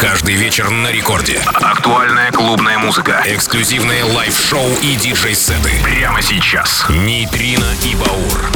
Каждый вечер на рекорде. Актуальная клубная музыка. Эксклюзивные лайв-шоу и диджей-сеты. Прямо сейчас. Нейтрино и Баур.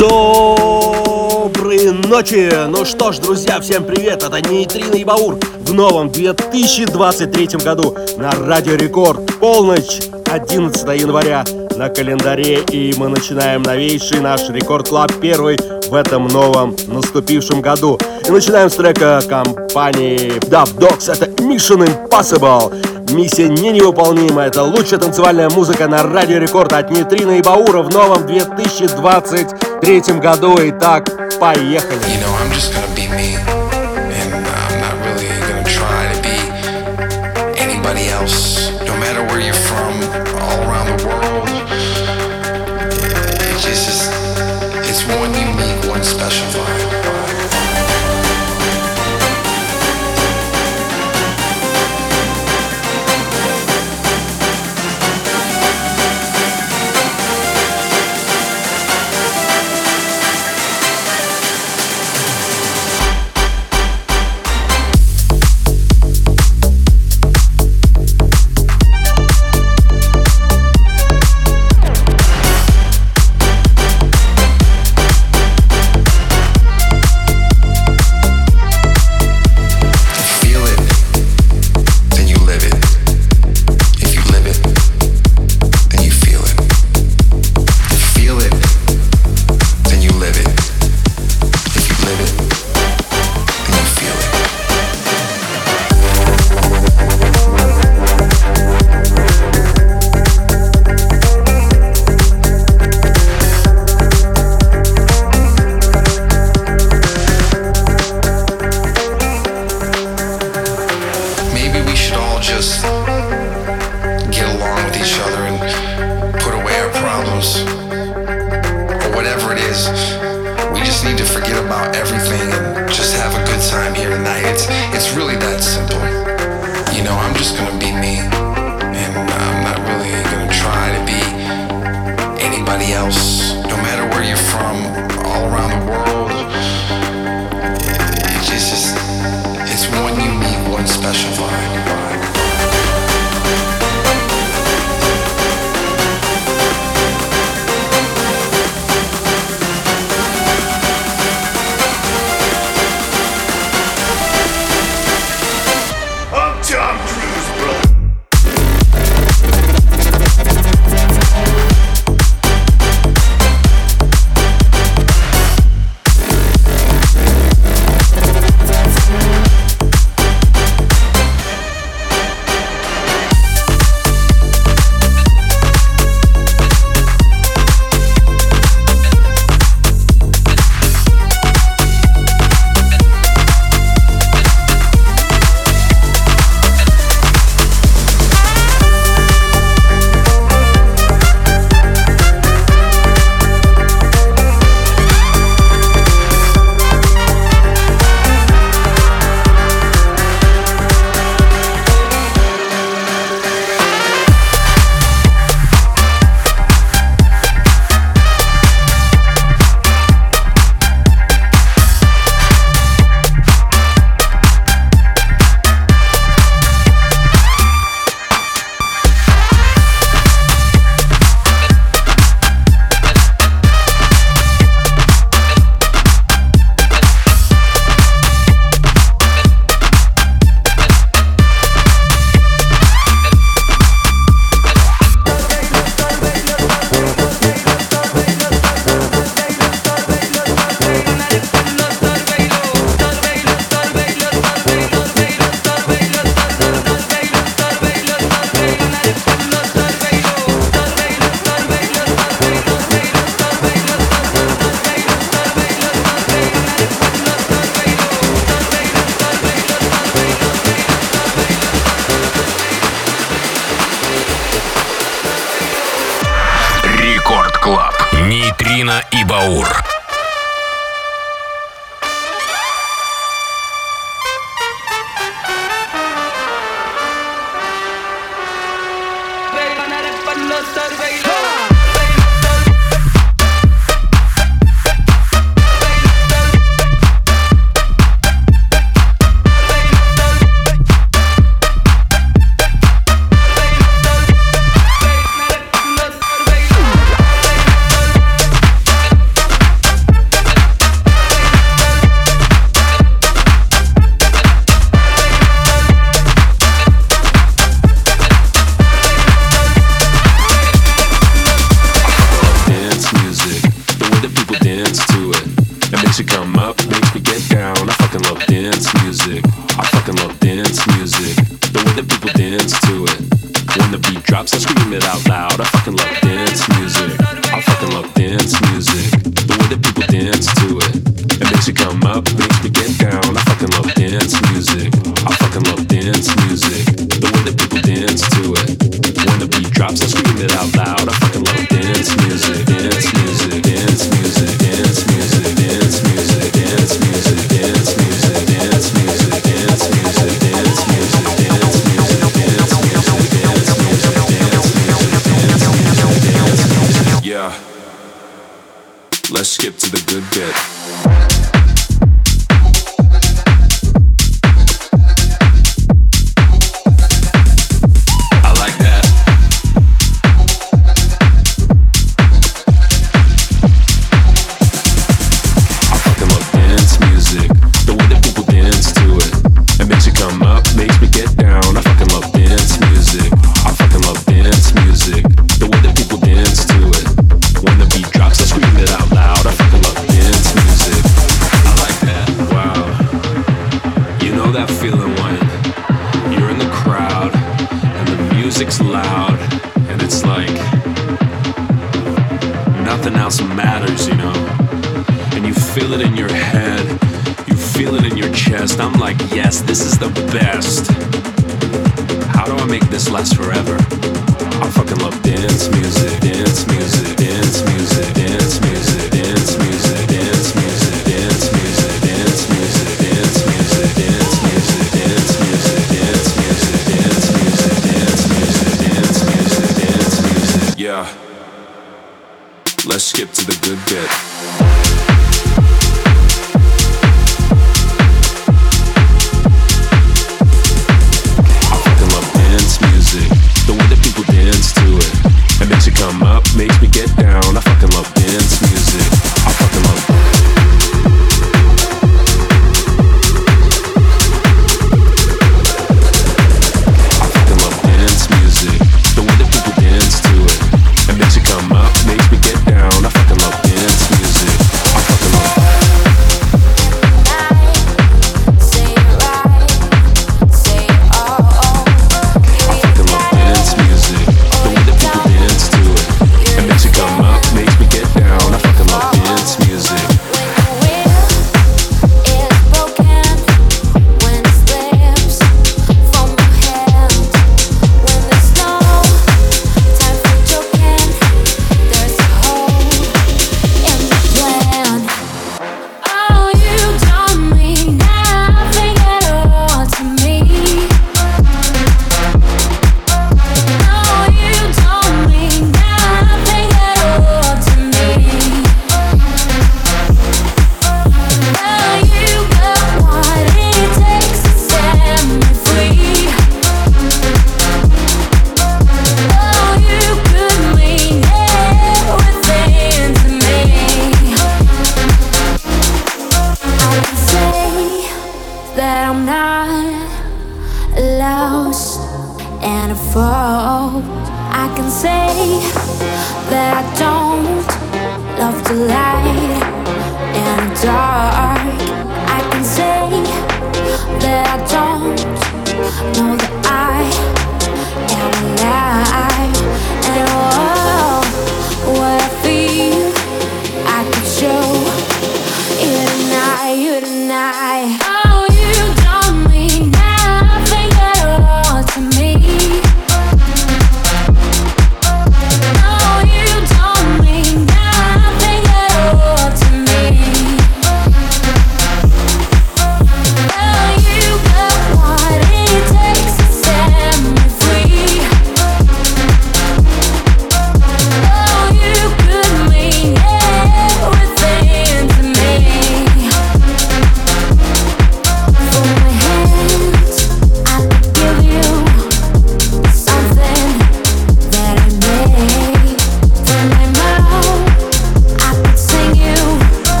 Доброй ночи! Ну что ж, друзья, всем привет! Это Нейтрино и Баур в новом 2023 году на Радио Рекорд. Полночь 11 января на календаре, и мы начинаем новейший наш Record Club первый в этом новом наступившем году. И начинаем с трека компании Dub Dogs, это Mission Impossible. Миссия не невыполнима, это лучшая танцевальная музыка на Радио Рекорд от Нитрина и Баура в новом 2023 году. Итак, поехали! You know,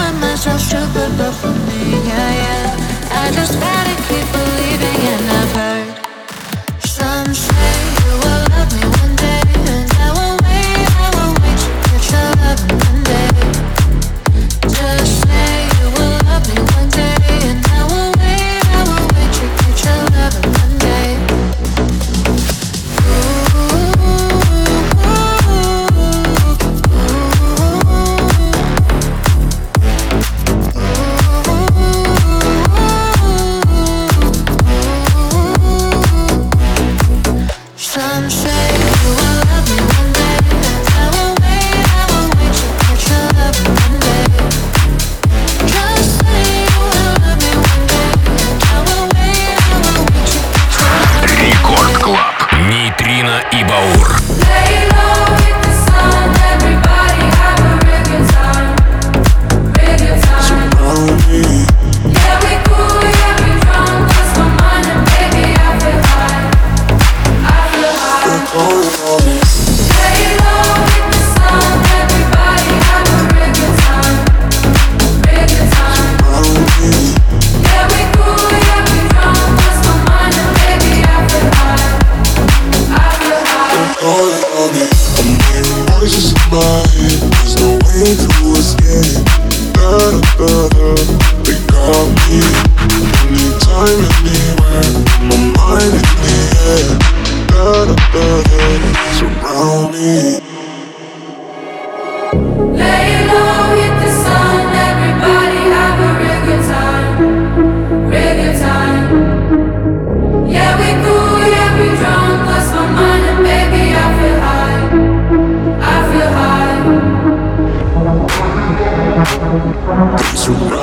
doing myself stupid, but for me, yeah, yeah. I just gotta keep believing. to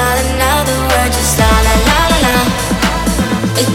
Not another word, just la la la la la. It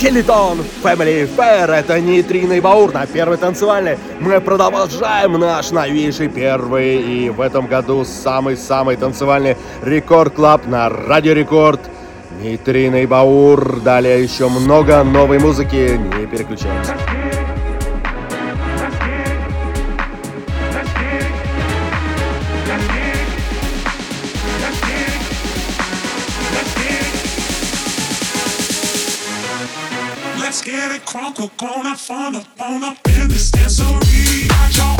Скелетон Family Fair Это нейтринный баур на первый танцевальный Мы продолжаем наш новейший первый И в этом году самый-самый танцевальный Рекорд Клаб на Радио Рекорд. Нейтринный баур. Далее еще много новой музыки. Не переключайтесь Coca-Cola, fun up, on up in this dancery. I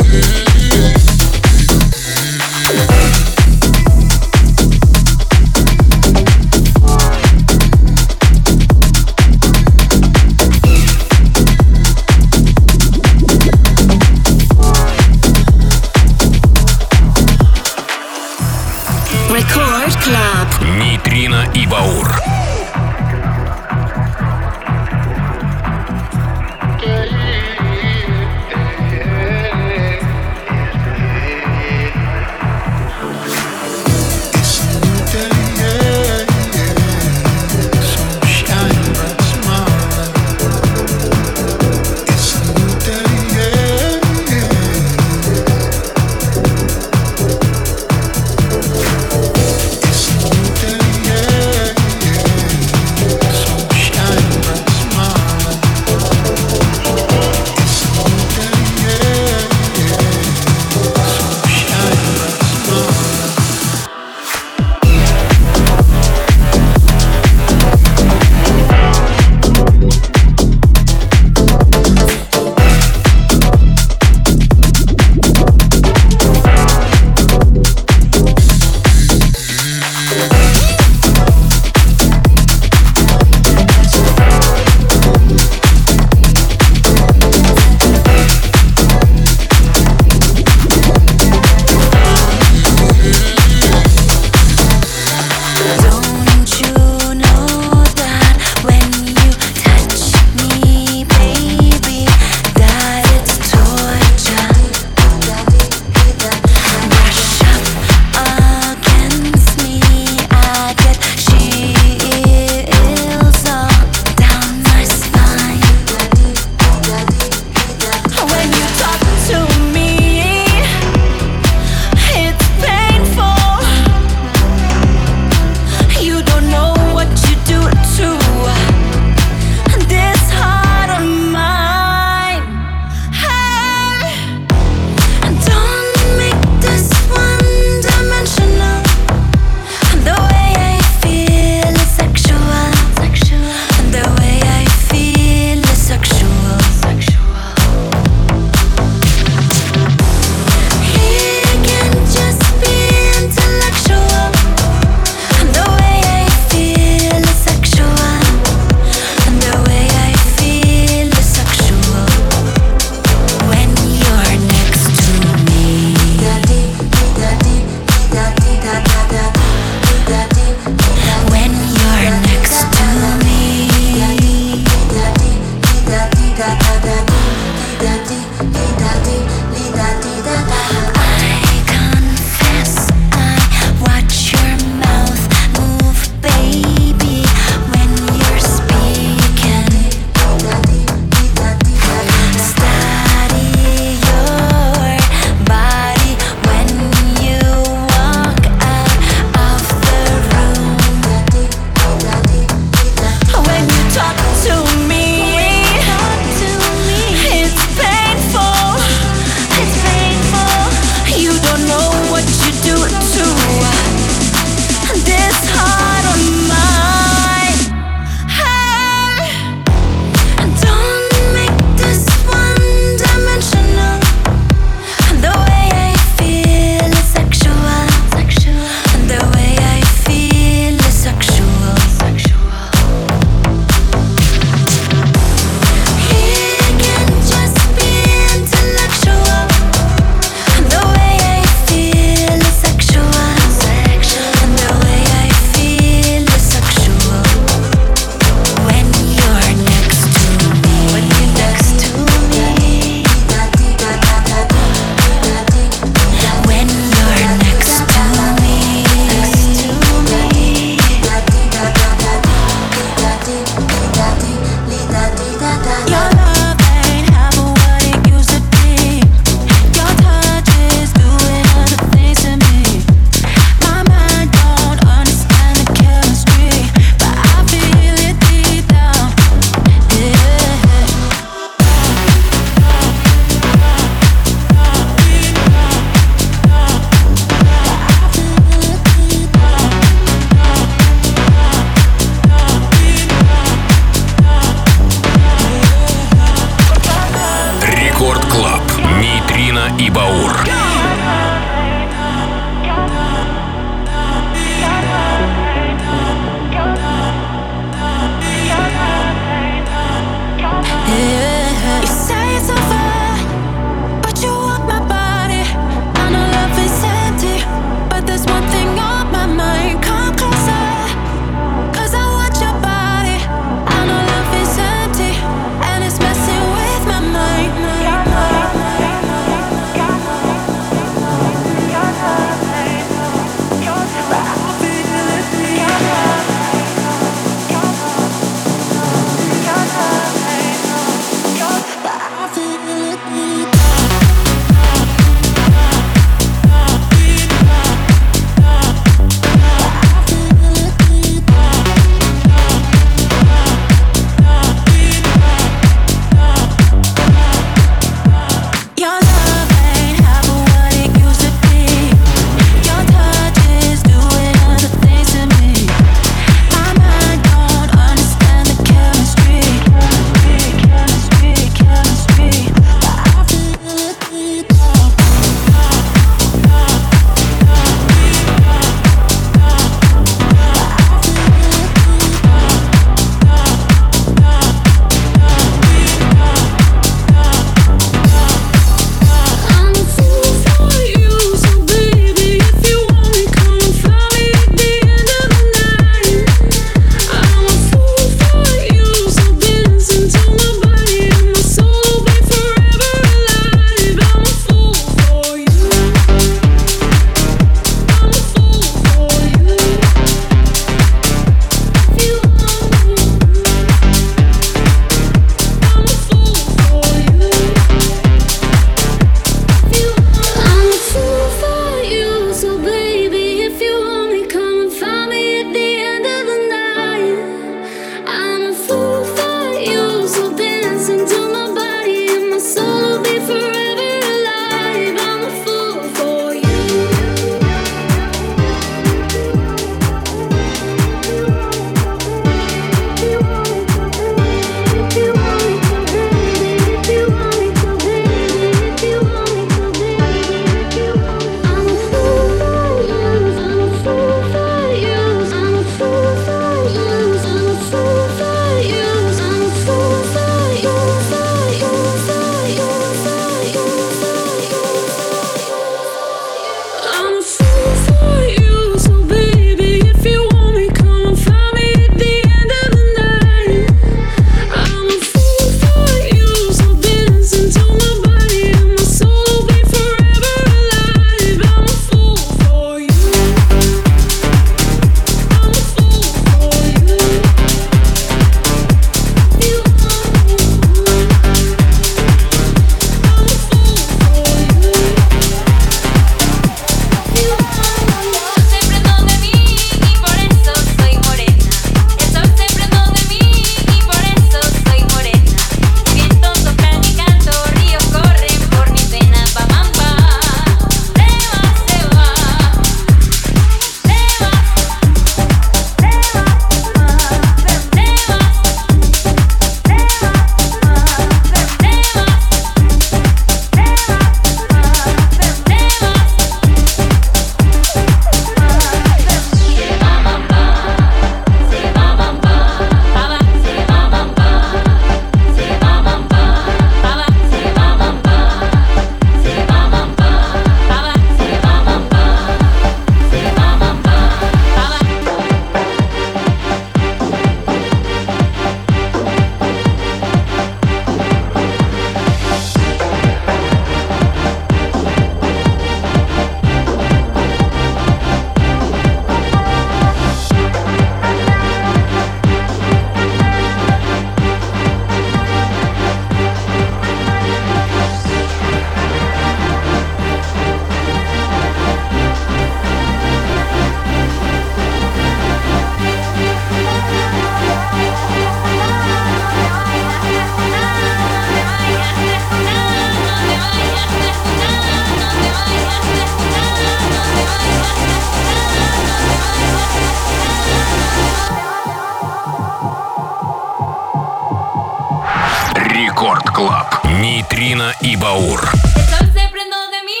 Рекорд Клаб. Нейтрино и Баур. El sol se prendió de mí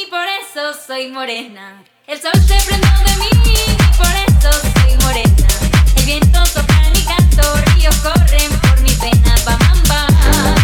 y por eso soy morena. El sol se prendió de mí y por eso soy morena. El viento sopla mi canto, ríos corren por mi pena. Bam, bam, bam.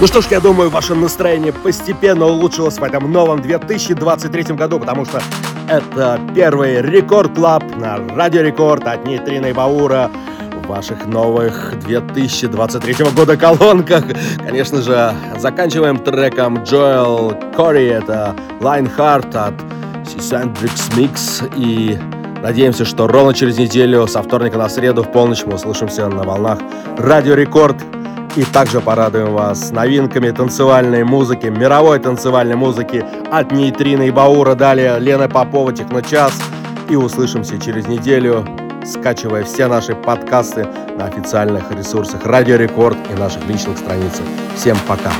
Ну что ж, я думаю, ваше настроение постепенно улучшилось в этом новом 2023 году, потому что это первый Рекорд Клаб на Радио Рекорд от Нейтрина и Баура ваших новых 2023 года колонках. Конечно же, заканчиваем треком Джоэл Кори, это Lionheart от Сисандрикс Микс и Надеемся, что ровно через неделю, со вторника на среду в полночь мы услышимся на волнах Радио Рекорд. И также порадуем вас новинками танцевальной музыки, мировой танцевальной музыки от Нейтрина и Баура. Далее Лена Попова, Техночас. И услышимся через неделю, скачивая все наши подкасты на официальных ресурсах Радио Рекорд и наших личных страницах. Всем пока!